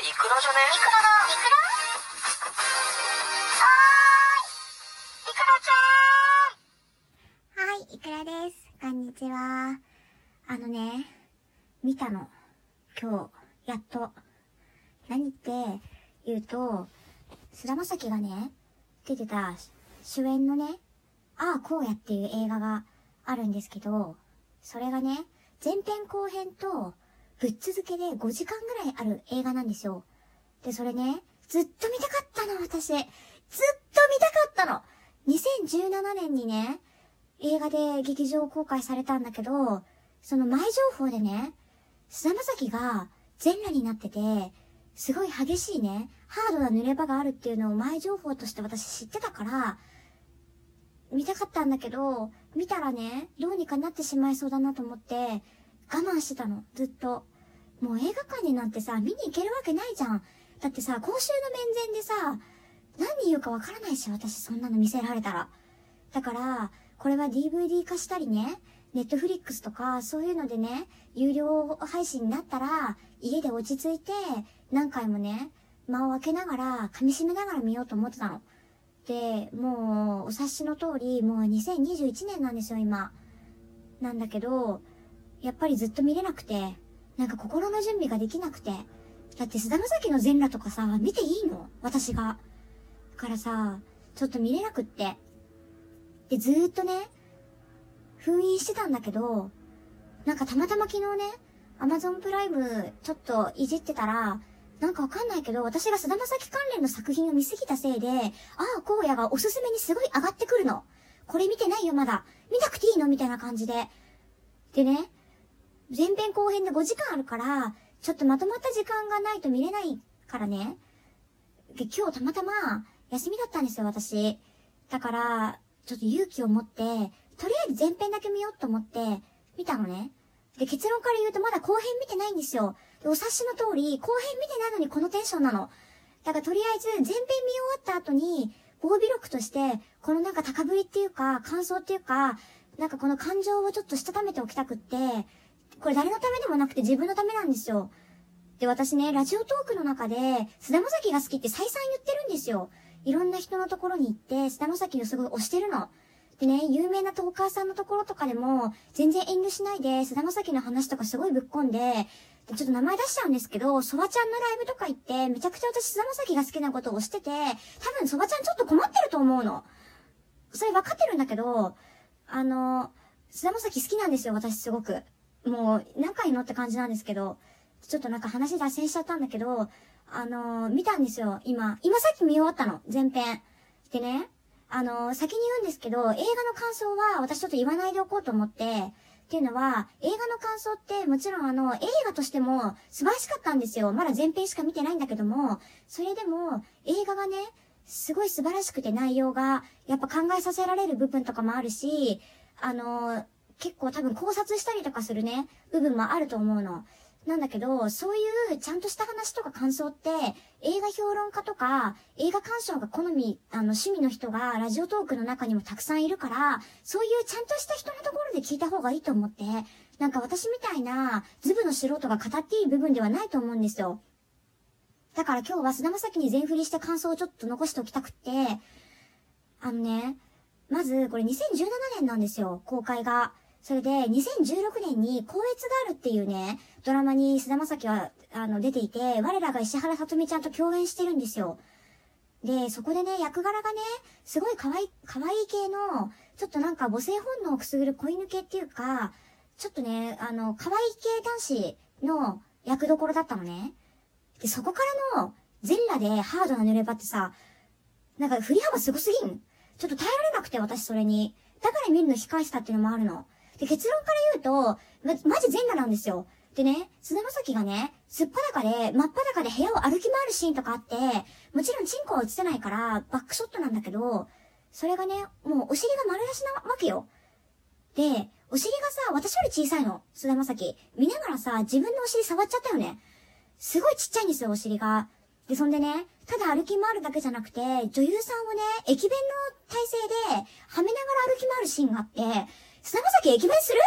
れイクラじゃねイクラだイクラはーいイクラちゃんはい、イクラです。こんにちは。あのね、見たの。今日、やっと。何って言うと、菅田将暉がね、出てた主演のね、ああ、こうやっていう映画があるんですけど、それがね、前編後編とぶっ続けで5時間ぐらいある映画なんですよ。で、それね、ずっと見たかったの、私。ずっと見たかったの。2017年にね、映画で劇場公開されたんだけど、その前情報でね、菅田将暉が全裸になってて、すごい激しいね、ハードな濡れ場があるっていうのを前情報として私知ってたから、見たかったんだけど、見たらね、どうにかなってしまいそうだなと思って、我慢してたの、ずっと。もう映画館になんてさ、見に行けるわけないじゃん。だってさ、公衆の面前でさ、何言うかわからないし、私そんなの見せられたら。だから、これは DVD 化したりね、ネットフリックスとか、そういうのでね、有料配信になったら、家で落ち着いて、何回もね、間を空けながら、噛み締めながら見ようと思ってたの。で、もう、お察しの通り、もう2021年なんですよ、今。なんだけど、やっぱりずっと見れなくて、なんか心の準備ができなくて。だって菅田将暉の全裸とかさ、見ていいの？私が。だからさ、ちょっと見れなくって。で、ずーっとね、封印してたんだけど、なんかたまたま昨日ね、アマゾンプライムちょっといじってたら、なんかわかんないけど、私が菅田将暉関連の作品を見すぎたせいで、ああ、荒野がおすすめにすごい上がってくるの。これ見てないよ、まだ。見なくていいの？みたいな感じで。でね、前編後編で5時間あるから、ちょっとまとまった時間がないと見れないからね。で、今日たまたま休みだったんですよ、私。だから、ちょっと勇気を持って、とりあえず前編だけ見ようと思って、見たのね。で、結論から言うとまだ後編見てないんですよ。で、お察しの通り、後編見てないのにこのテンションなの。だからとりあえず前編見終わった後に、防備録として、このなんか高ぶりっていうか、感想っていうか、なんかこの感情をちょっとしたためておきたくって、これ誰のためでもなくて自分のためなんですよ。で、私ね、ラジオトークの中で、菅田将暉が好きって再三言ってるんですよ。いろんな人のところに行って、菅田将暉をすごい推してるの。でね、有名なトーカーさんのところとかでも、全然遠慮しないで、菅田将暉の話とかすごいぶっ込んで、ちょっと名前出しちゃうんですけど、ソワちゃんのライブとか行って、めちゃくちゃ私菅田将暉が好きなことを推してて、多分ソワちゃんちょっと困ってると思うの。それ分かってるんだけど、あの、菅田将暉好きなんですよ、私すごく。もう、仲いいのって感じなんですけど、ちょっとなんか話脱線しちゃったんだけど、あのー、見たんですよ、今。今さっき見終わったの、前編。でね、あのー、先に言うんですけど、映画の感想は私ちょっと言わないでおこうと思って、っていうのは、映画の感想ってもちろんあの、映画としても素晴らしかったんですよ。まだ前編しか見てないんだけども、それでも映画がね、すごい素晴らしくて内容が、やっぱ考えさせられる部分とかもあるし、あのー、結構多分考察したりとかするね、部分もあると思うの。なんだけど、そういうちゃんとした話とか感想って、映画評論家とか、映画鑑賞が好み、あの、趣味の人がラジオトークの中にもたくさんいるから、そういうちゃんとした人のところで聞いた方がいいと思って、なんか私みたいな、ズブの素人が語っていい部分ではないと思うんですよ。だから今日は菅田将暉に全振りして感想をちょっと残しておきたくって、あのね、まず、これ2017年なんですよ、公開が。それで、2016年に、光悦ガールっていうね、ドラマに菅田将暉は、あの、出ていて、我らが石原さとみちゃんと共演してるんですよ。で、そこでね、役柄がね、すごい可愛い、可愛い系の、ちょっとなんか母性本能をくすぐる恋抜けっていうか、ちょっとね、あの、可愛い系男子の役どころだったのね。で、そこからの、全裸でハードな濡れ場ってさ、なんか振り幅すごすぎん？ちょっと耐えられなくて、私それに。だから見るの控えしたっていうのもあるの。で、結論から言うと、ま、マジ全裸なんですよ。でね、菅田将暉がね、すっぱだかで、真っ裸で部屋を歩き回るシーンとかあって、もちろんチンコは映せないから、バックショットなんだけど、それがね、もうお尻が丸出しなわけよ。で、お尻がさ、私より小さいの、菅田将暉。見ながらさ、自分のお尻触っちゃったよね。すごいちっちゃいんですよ、お尻が。で、そんでね、ただ歩き回るだけじゃなくて、女優さんをね、駅弁の体勢で、はめながら歩き回るシーンがあって、菅田将暉駅弁する？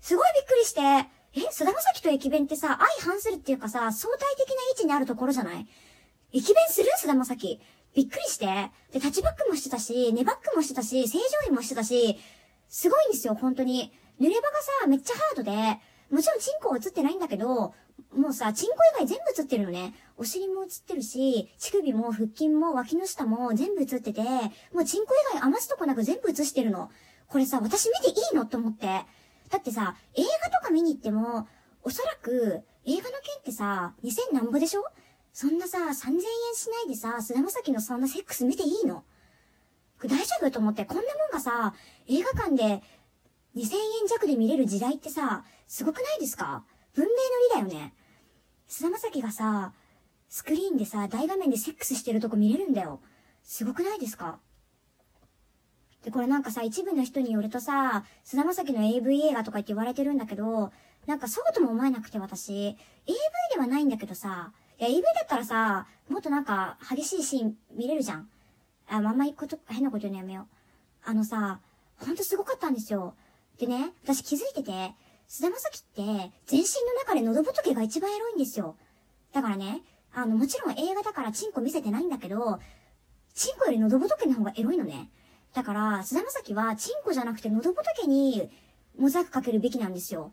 すごいびっくりして、え、菅田将暉と駅弁ってさ、相反するっていうかさ、相対的な位置にあるところじゃない？駅弁する？菅田将暉。びっくりして。で、タッチバックもしてたし、ネバックもしてたし、正常位もしてたし、すごいんですよ、本当に。濡れ場がさ、めっちゃハードで、もちろんチンコは映ってないんだけど、もうさ、チンコ以外全部映ってるのね。お尻も映ってるし、乳首も腹筋も脇の下も全部映ってて、もうチンコ以外余すとこなく全部映してるの。これさ、私見ていいの？って思って。だってさ、映画とか見に行っても、おそらく、映画の件ってさ、2000何ぼでしょ？そんなさ、3000円しないでさ、菅田将暉のそんなセックス見ていいの？大丈夫？と思って、こんなもんがさ、映画館で2000円弱で見れる時代ってさ、すごくないですか？文明の利だよね。菅田将暉がさ、スクリーンでさ、大画面でセックスしてるとこ見れるんだよ。すごくないですか？で、これなんかさ、一部の人によるとさ、菅田将暉の AV 映画とかって言われてるんだけど、なんかそうとも思えなくて私、AV ではないんだけどさ、いや、AV だったらさ、もっとなんか激しいシーン見れるじゃん。あ、まんまいこと、変なこと言うのやめよう。あのさ、ほんとすごかったんですよ。でね、私気づいてて、菅田将暉って全身の中で喉仏が一番エロいんですよ。だからね、あの、もちろん映画だからチンコ見せてないんだけど、チンコより喉仏の方がエロいのね。だから、菅田将暉はチンコじゃなくて喉仏にモザイクかけるべきなんですよ。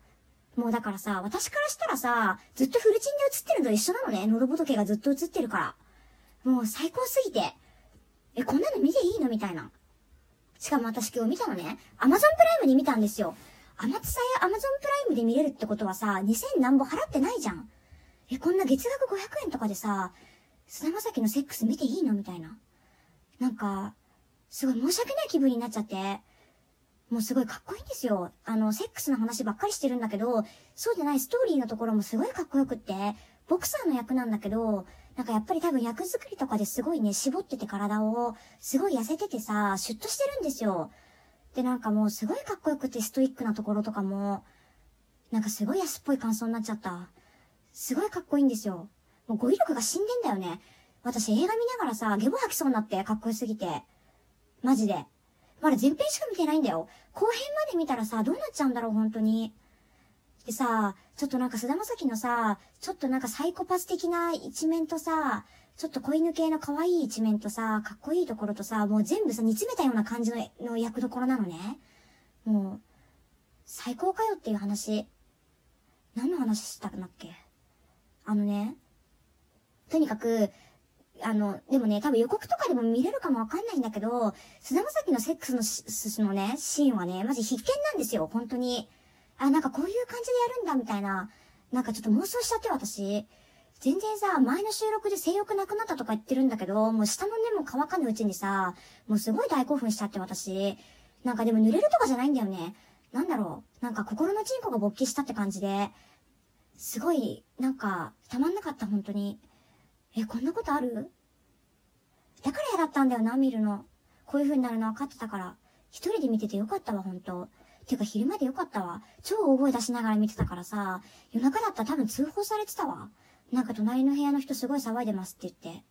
もうだからさ、私からしたらさ、ずっとフルチンで映ってるのと一緒なのね。喉仏がずっと映ってるから。もう最高すぎて。え、こんなの見ていいのみたいな。しかも私今日見たのね、アマゾンプライムに見たんですよ。アマツサやアマゾンプライムで見れるってことはさ、2000何ぼ払ってないじゃん。え、こんな月額500円とかでさ、菅田将暉のセックス見ていいのみたいな。なんか、すごい申し訳ない気分になっちゃって、もうすごいかっこいいんですよ。あの、セックスの話ばっかりしてるんだけど、そうじゃないストーリーのところもすごいかっこよくって、ボクサーの役なんだけど、なんかやっぱり多分役作りとかですごいね、絞ってて体を、すごい痩せててさ、シュッとしてるんですよ。で、なんかもうすごいかっこよくてストイックなところとかも、なんかすごい安っぽい感想になっちゃった。すごいかっこいいんですよ。もう語彙力が死んでんだよね。私映画見ながらさ、ゲボ吐きそうになってかっこよすぎて。マジで。まだ前編しか見てないんだよ。後編まで見たらさ、どうなっちゃうんだろう、本当に。でさ、ちょっとなんか菅田将暉のさ、ちょっとなんかサイコパス的な一面とさ、ちょっと子犬系の可愛い一面とさ、かっこいいところとさ、もう全部さ、煮詰めたような感じのの役どころなのね。もう、最高かよっていう話。何の話したんだっけ？あのね、とにかく、あの、でもね、多分予告とかでも見れるかもわかんないんだけど、菅田将暉のセックスのしのね、シーンはね、マジ必見なんですよ、本当に。あ、なんかこういう感じでやるんだ、みたいな。なんかちょっと妄想しちゃって、私。全然さ、前の収録で性欲なくなったとか言ってるんだけど、もう下の根も乾かぬうちにさ、もうすごい大興奮しちゃって、私。なんかでも濡れるとかじゃないんだよね。なんだろう。なんか心のチンコが勃起したって感じで、すごい、なんか、たまんなかった、本当に。え、こんなことある？だから嫌だったんだよな、見るの。こういう風になるの分かってたから。一人で見ててよかったわ、本当てか昼間でよかったわ。超大声出しながら見てたからさ、夜中だったら多分通報されてたわ。なんか隣の部屋の人すごい騒いでますって言って。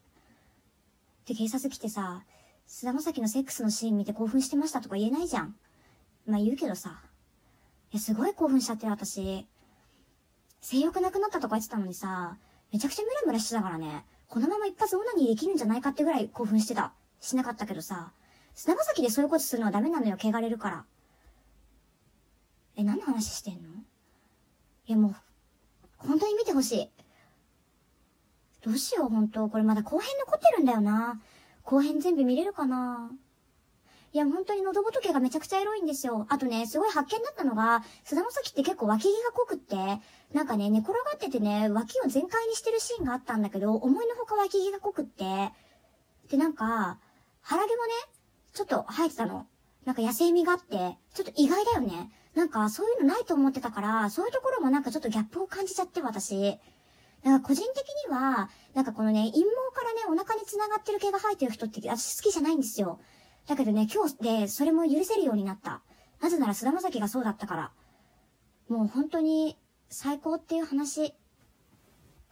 で、警察来てさ、菅田将暉のセックスのシーン見て興奮してましたとか言えないじゃん。まあ言うけどさ。いや、すごい興奮しちゃってる私。性欲なくなったとか言ってたのにさ、めちゃくちゃムラムラしてたからね。このまま一発オナニーできるんじゃないかってぐらい興奮してた。しなかったけどさ、砂場先でそういうことするのはダメなのよ、汚れるから。え、何の話してんの？いやもう、本当に見てほしい。どうしよう、本当これまだ後編残ってるんだよな。後編全部見れるかな？いや、本当に喉仏がめちゃくちゃエロいんですよ。あとね、すごい発見だったのが、菅田将暉って結構脇毛が濃くって、なんかね、寝転がっててね、脇を全開にしてるシーンがあったんだけど、思いのほか脇毛が濃くって、で、なんか、腹毛もね、ちょっと生えてたの。なんか野生味があって、ちょっと意外だよね。なんかそういうのないと思ってたから、そういうところもなんかちょっとギャップを感じちゃって、私。なんか個人的には、なんかこのね、陰毛からね、お腹に繋がってる毛が生えてる人って私好きじゃないんですよ。だけどね、今日でそれも許せるようになった。なぜなら菅田将暉がそうだったから。もう本当に最高っていう話。